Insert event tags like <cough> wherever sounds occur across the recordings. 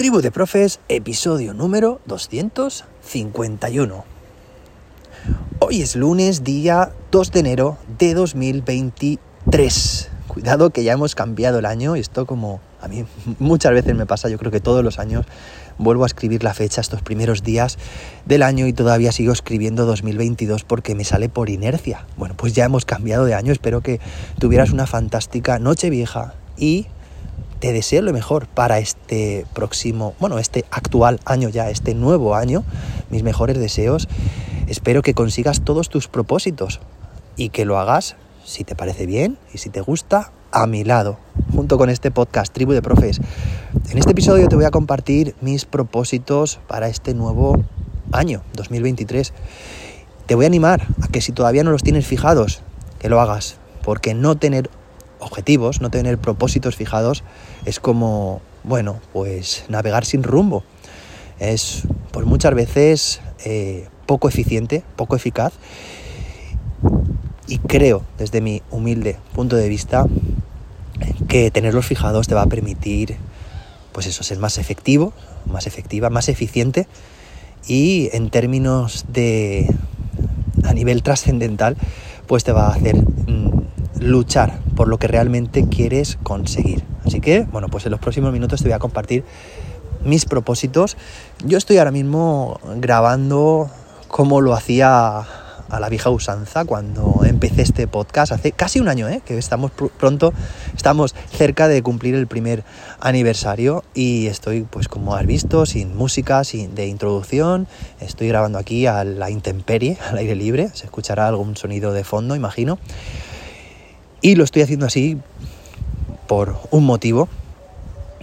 Tribu de Profes, episodio número 251. Hoy es lunes, día 2 de enero de 2023. Cuidado que ya hemos cambiado el año y esto como a mí <laughs> muchas veces me pasa, yo creo que todos los años vuelvo a escribir la fecha estos primeros días del año y todavía sigo escribiendo 2022 porque me sale por inercia. Bueno, pues ya hemos cambiado de año, espero que tuvieras una fantástica noche vieja y te deseo lo mejor para este próximo, bueno, este actual año ya, este nuevo año, mis mejores deseos. Espero que consigas todos tus propósitos y que lo hagas, si te parece bien y si te gusta, a mi lado, junto con este podcast Tribu de Profes. En este episodio te voy a compartir mis propósitos para este nuevo año, 2023. Te voy a animar a que si todavía no los tienes fijados, que lo hagas, porque no tener objetivos, no tener propósitos fijados, es como, bueno, pues navegar sin rumbo. Es, pues muchas veces, eh, poco eficiente, poco eficaz. Y creo, desde mi humilde punto de vista, que tenerlos fijados te va a permitir, pues eso, ser más efectivo, más efectiva, más eficiente y en términos de, a nivel trascendental, pues te va a hacer mm, luchar por lo que realmente quieres conseguir. Así que, bueno, pues en los próximos minutos te voy a compartir mis propósitos. Yo estoy ahora mismo grabando como lo hacía a la vieja usanza cuando empecé este podcast hace casi un año, ¿eh? que estamos pronto, estamos cerca de cumplir el primer aniversario y estoy, pues como has visto, sin música, sin de introducción, estoy grabando aquí a la intemperie, <laughs> al aire libre, se escuchará algún sonido de fondo, imagino. Y lo estoy haciendo así por un motivo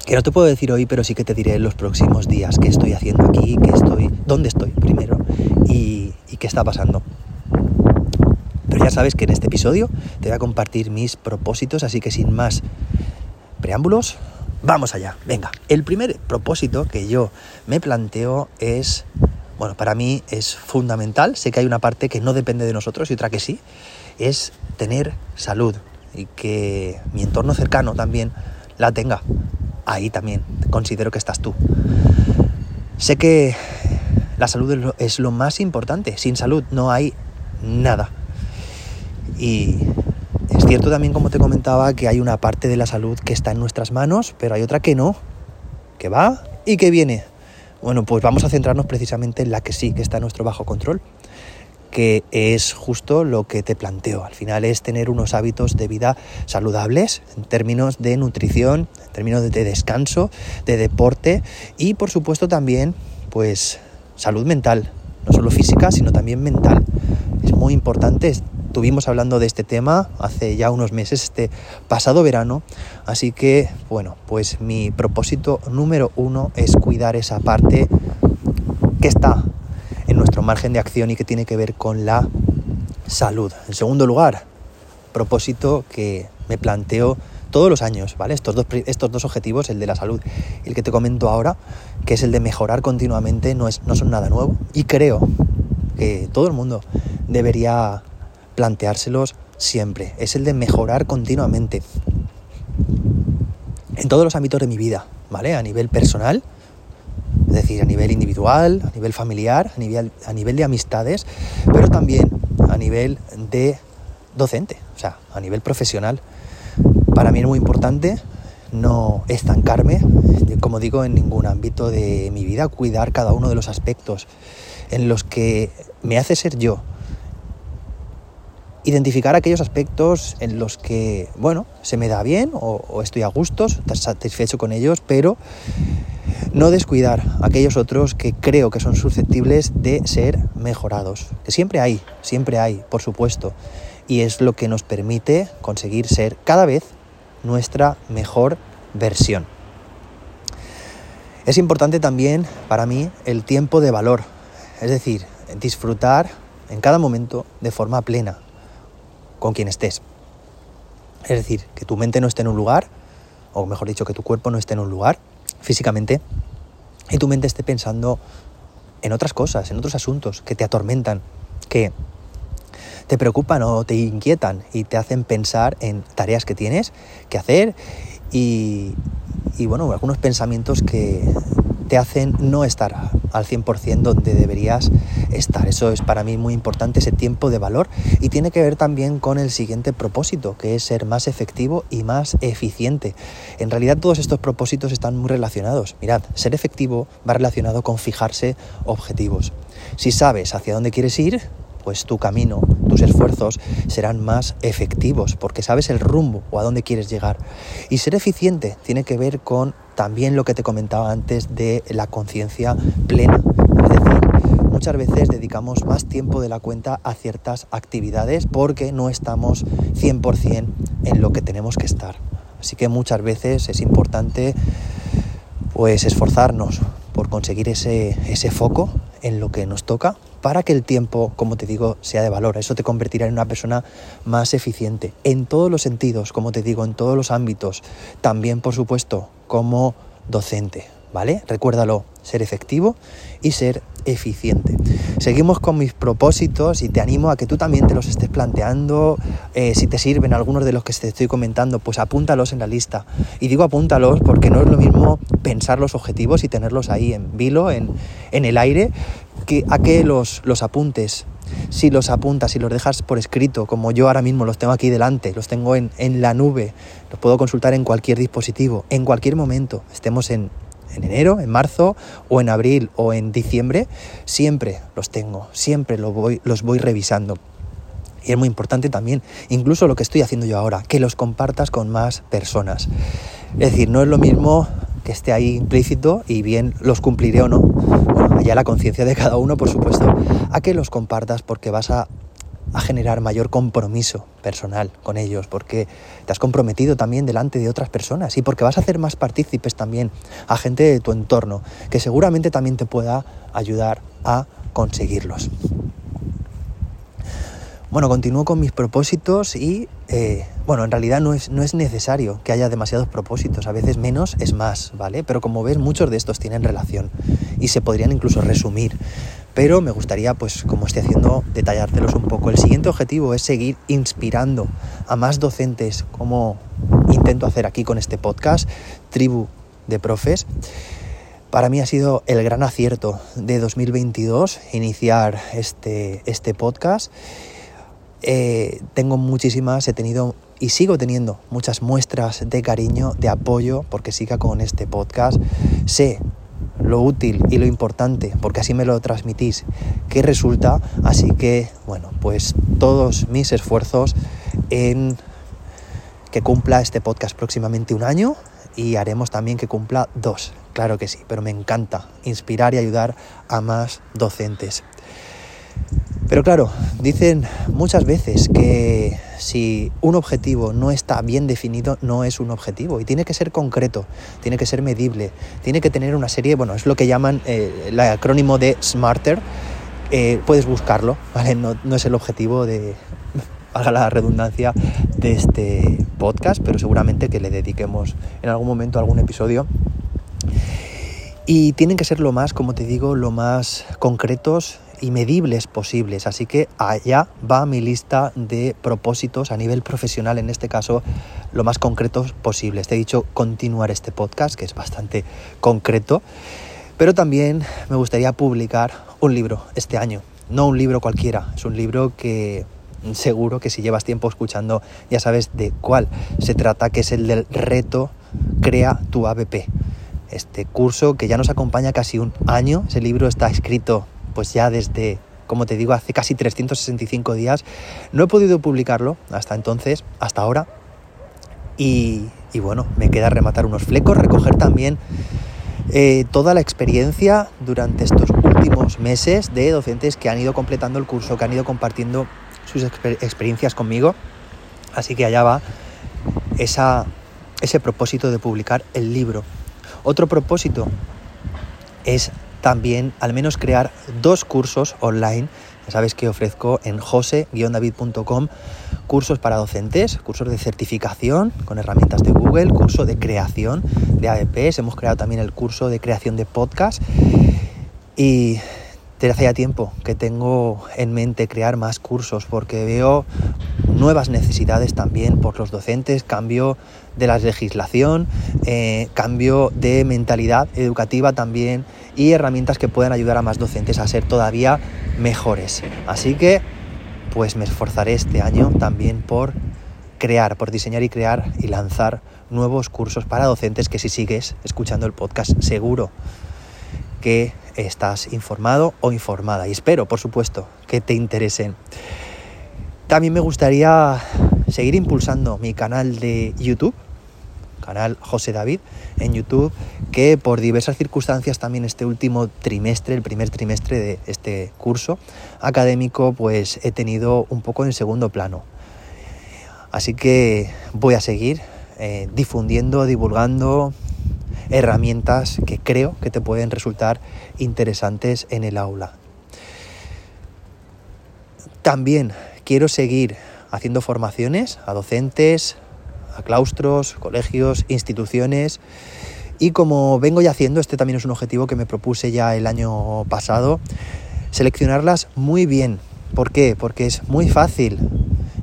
que no te puedo decir hoy, pero sí que te diré en los próximos días qué estoy haciendo aquí, qué estoy, dónde estoy primero y, y qué está pasando. Pero ya sabes que en este episodio te voy a compartir mis propósitos, así que sin más preámbulos, vamos allá. Venga, el primer propósito que yo me planteo es, bueno, para mí es fundamental, sé que hay una parte que no depende de nosotros y otra que sí, es tener salud y que mi entorno cercano también la tenga. Ahí también considero que estás tú. Sé que la salud es lo más importante. Sin salud no hay nada. Y es cierto también, como te comentaba, que hay una parte de la salud que está en nuestras manos, pero hay otra que no, que va y que viene. Bueno, pues vamos a centrarnos precisamente en la que sí, que está en nuestro bajo control que es justo lo que te planteo. Al final es tener unos hábitos de vida saludables en términos de nutrición, en términos de descanso, de deporte y por supuesto también pues salud mental, no solo física, sino también mental. Es muy importante. Estuvimos hablando de este tema hace ya unos meses, este pasado verano, así que bueno, pues mi propósito número uno es cuidar esa parte que está margen de acción y que tiene que ver con la salud. En segundo lugar, propósito que me planteo todos los años, ¿vale? Estos dos, estos dos objetivos, el de la salud y el que te comento ahora, que es el de mejorar continuamente, no, es, no son nada nuevo y creo que todo el mundo debería planteárselos siempre. Es el de mejorar continuamente en todos los ámbitos de mi vida, ¿vale? A nivel personal, es decir, a nivel individual, a nivel familiar, a nivel, a nivel de amistades, pero también a nivel de docente, o sea, a nivel profesional. Para mí es muy importante no estancarme, como digo, en ningún ámbito de mi vida, cuidar cada uno de los aspectos en los que me hace ser yo. Identificar aquellos aspectos en los que, bueno, se me da bien o, o estoy a gusto, satisfecho con ellos, pero no descuidar aquellos otros que creo que son susceptibles de ser mejorados. Que siempre hay, siempre hay, por supuesto. Y es lo que nos permite conseguir ser cada vez nuestra mejor versión. Es importante también para mí el tiempo de valor, es decir, disfrutar en cada momento de forma plena con quien estés. Es decir, que tu mente no esté en un lugar, o mejor dicho, que tu cuerpo no esté en un lugar físicamente, y tu mente esté pensando en otras cosas, en otros asuntos que te atormentan, que te preocupan o te inquietan y te hacen pensar en tareas que tienes que hacer y, bueno, algunos pensamientos que, te hacen no estar al 100% donde deberías estar. Eso es para mí muy importante, ese tiempo de valor. Y tiene que ver también con el siguiente propósito, que es ser más efectivo y más eficiente. En realidad todos estos propósitos están muy relacionados. Mirad, ser efectivo va relacionado con fijarse objetivos. Si sabes hacia dónde quieres ir, pues tu camino, tus esfuerzos serán más efectivos porque sabes el rumbo o a dónde quieres llegar. Y ser eficiente tiene que ver con también lo que te comentaba antes de la conciencia plena. Es decir, muchas veces dedicamos más tiempo de la cuenta a ciertas actividades porque no estamos 100% en lo que tenemos que estar. Así que muchas veces es importante pues esforzarnos por conseguir ese, ese foco en lo que nos toca para que el tiempo, como te digo, sea de valor. Eso te convertirá en una persona más eficiente en todos los sentidos, como te digo, en todos los ámbitos. También, por supuesto, como docente, ¿vale? Recuérdalo, ser efectivo y ser eficiente. Seguimos con mis propósitos y te animo a que tú también te los estés planteando. Eh, si te sirven algunos de los que te estoy comentando, pues apúntalos en la lista. Y digo apúntalos porque no es lo mismo pensar los objetivos y tenerlos ahí en vilo, en, en el aire, que a que los, los apuntes. Si los apuntas y los dejas por escrito, como yo ahora mismo los tengo aquí delante, los tengo en, en la nube, los puedo consultar en cualquier dispositivo, en cualquier momento, estemos en, en enero, en marzo o en abril o en diciembre, siempre los tengo, siempre los voy, revisando. Y es muy importante también, incluso lo que estoy haciendo yo ahora, que los compartas con más personas. Es decir, no es lo mismo que esté ahí implícito y bien los cumpliré o no. Bueno, allá la conciencia de cada uno, por supuesto, a que los compartas porque vas a a generar mayor compromiso personal con ellos, porque te has comprometido también delante de otras personas y porque vas a hacer más partícipes también a gente de tu entorno, que seguramente también te pueda ayudar a conseguirlos. Bueno, continúo con mis propósitos y, eh, bueno, en realidad no es, no es necesario que haya demasiados propósitos, a veces menos es más, ¿vale? Pero como ves, muchos de estos tienen relación y se podrían incluso resumir pero me gustaría, pues como estoy haciendo, detallártelos un poco. El siguiente objetivo es seguir inspirando a más docentes, como intento hacer aquí con este podcast, Tribu de Profes. Para mí ha sido el gran acierto de 2022 iniciar este, este podcast. Eh, tengo muchísimas, he tenido y sigo teniendo muchas muestras de cariño, de apoyo, porque siga con este podcast. Sé lo útil y lo importante, porque así me lo transmitís, que resulta. Así que, bueno, pues todos mis esfuerzos en que cumpla este podcast próximamente un año y haremos también que cumpla dos, claro que sí, pero me encanta inspirar y ayudar a más docentes. Pero claro, dicen muchas veces que si un objetivo no está bien definido, no es un objetivo y tiene que ser concreto, tiene que ser medible, tiene que tener una serie, bueno, es lo que llaman eh, el acrónimo de SMARTER, eh, puedes buscarlo, ¿vale? No, no es el objetivo de, haga la redundancia, de este podcast, pero seguramente que le dediquemos en algún momento algún episodio. Y tienen que ser lo más, como te digo, lo más concretos y medibles posibles. Así que allá va mi lista de propósitos a nivel profesional, en este caso lo más concretos posibles. Te he dicho continuar este podcast, que es bastante concreto, pero también me gustaría publicar un libro este año. No un libro cualquiera, es un libro que seguro que si llevas tiempo escuchando ya sabes de cuál se trata, que es el del reto Crea tu ABP. Este curso que ya nos acompaña casi un año, ese libro está escrito pues ya desde, como te digo, hace casi 365 días. No he podido publicarlo hasta entonces, hasta ahora. Y, bueno, me queda rematar unos flecos, recoger también eh, toda la experiencia durante estos últimos meses de docentes que han ido completando el curso, que han ido compartiendo sus experiencias conmigo. Así que allá va ese propósito de publicar el libro. Otro propósito es también al menos crear dos cursos online. Ya sabes que ofrezco en jose-david.com cursos para docentes, cursos de certificación con herramientas de Google, curso de creación de AEPs. Hemos creado también el curso de creación de podcast. Y Desde hace ya tiempo que tengo en mente crear más cursos porque veo nuevas necesidades también por los docentes, cambio de la legislación, eh, cambio de mentalidad educativa también y herramientas que puedan ayudar a más docentes a ser todavía mejores. Así que pues me esforzaré este año también por crear, por diseñar y crear y lanzar nuevos cursos para docentes que si sigues escuchando el podcast seguro que estás informado o informada y espero, por supuesto, que te interesen. También me gustaría seguir impulsando mi canal de YouTube, canal José David en YouTube, que por diversas circunstancias también este último trimestre, el primer trimestre de este curso académico, pues he tenido un poco en segundo plano. Así que voy a seguir eh, difundiendo, divulgando, herramientas que creo que te pueden resultar interesantes en el aula. También quiero seguir haciendo formaciones a docentes, a claustros, colegios, instituciones. Y como vengo ya haciendo, este también es un objetivo que me propuse ya el año pasado, seleccionarlas muy bien. ¿Por qué? Porque es muy fácil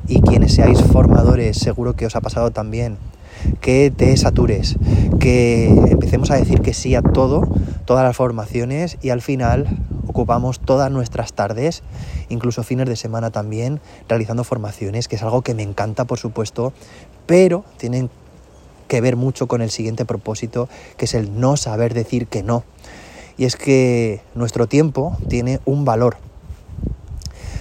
y quienes seáis formadores seguro que os ha pasado también que te satures, que empecemos a decir que sí a todo, todas las formaciones y al final ocupamos todas nuestras tardes, incluso fines de semana también, realizando formaciones, que es algo que me encanta, por supuesto, pero tienen que ver mucho con el siguiente propósito, que es el no saber decir que no. Y es que nuestro tiempo tiene un valor.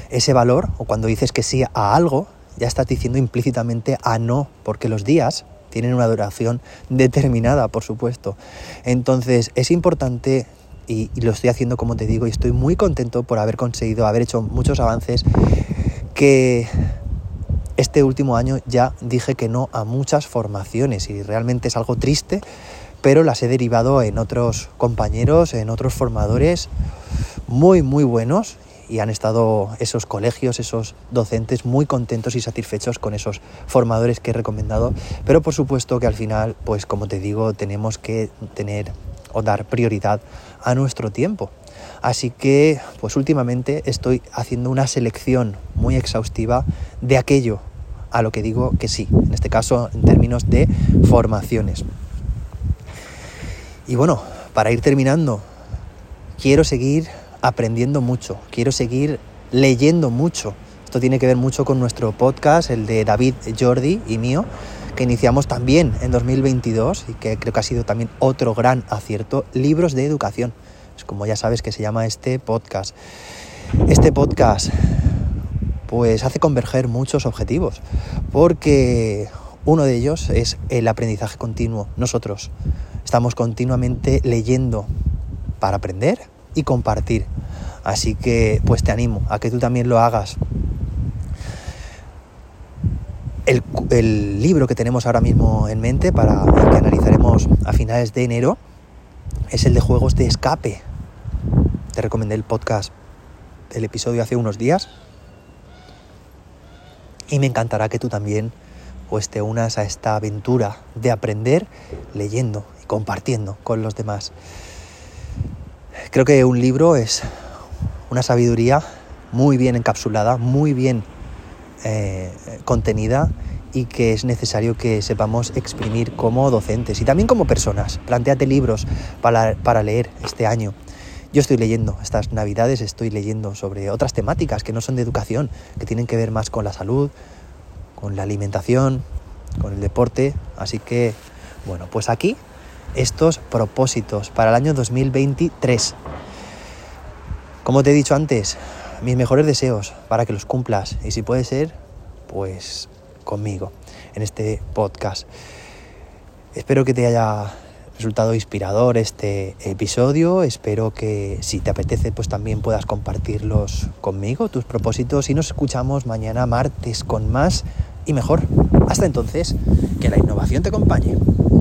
Ese valor, o cuando dices que sí a algo, ya estás diciendo implícitamente a no, porque los días tienen una duración determinada, por supuesto. Entonces es importante y, lo estoy haciendo como te digo y estoy muy contento por haber conseguido, haber hecho muchos avances que este último año ya dije que no a muchas formaciones y realmente es algo triste, pero las he derivado en otros compañeros, en otros formadores muy, muy buenos y han estado esos colegios, esos docentes muy contentos y satisfechos con esos formadores que he recomendado, pero por supuesto que al final, pues como te digo, tenemos que tener o dar prioridad a nuestro tiempo. Así que, pues últimamente estoy haciendo una selección muy exhaustiva de aquello a lo que digo que sí, en este caso en términos de formaciones. Y bueno, para ir terminando, quiero seguir aprendiendo mucho, quiero seguir leyendo mucho. Esto tiene que ver mucho con nuestro podcast, el de David Jordi y mío, que iniciamos también en 2022 y que creo que ha sido también otro gran acierto, libros de educación. Es como ya sabes que se llama este podcast. Este podcast pues hace converger muchos objetivos, porque uno de ellos es el aprendizaje continuo. Nosotros estamos continuamente leyendo para aprender y compartir. Así que pues te animo a que tú también lo hagas. El, libro que tenemos ahora mismo en mente para el que analizaremos a finales de enero es el de juegos de escape. Te recomendé el podcast, el episodio hace unos días. Y me encantará que tú también pues te unas a esta aventura de aprender leyendo y compartiendo con los demás. Creo que un libro es una sabiduría muy bien encapsulada, muy bien eh, contenida y que es necesario que sepamos exprimir como docentes y también como personas. Plantéate libros para, para leer este año. Yo estoy leyendo estas navidades, estoy leyendo sobre otras temáticas que no son de educación, que tienen que ver más con la salud, con la alimentación, con el deporte. Así que, bueno, pues aquí estos propósitos para el año 2023. Como te he dicho antes, mis mejores deseos para que los cumplas y si puede ser, pues conmigo en este podcast. Espero que te haya resultado inspirador este episodio. Espero que si te apetece, pues también puedas compartirlos conmigo, tus propósitos. Y nos escuchamos mañana martes con más y mejor. Hasta entonces, que la innovación te acompañe.